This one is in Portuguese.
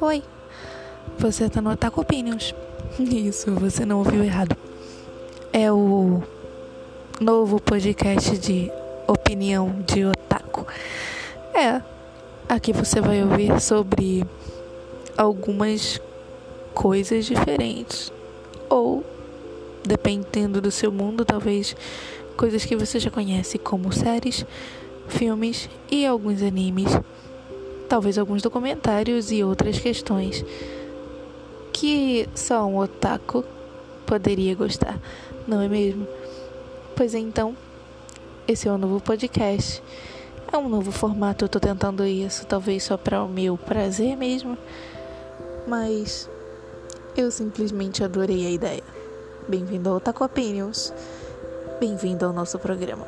Oi, você tá no Otaku Opinions. Isso, você não ouviu errado. É o novo podcast de opinião de otaku. É, aqui você vai ouvir sobre algumas coisas diferentes. Ou, dependendo do seu mundo, talvez coisas que você já conhece, como séries, filmes e alguns animes talvez alguns documentários e outras questões que só um otaku poderia gostar, não é mesmo? Pois então, esse é um novo podcast. É um novo formato, eu tô tentando isso, talvez só para o meu prazer mesmo, mas eu simplesmente adorei a ideia. Bem-vindo ao Otaku Opinions. Bem-vindo ao nosso programa.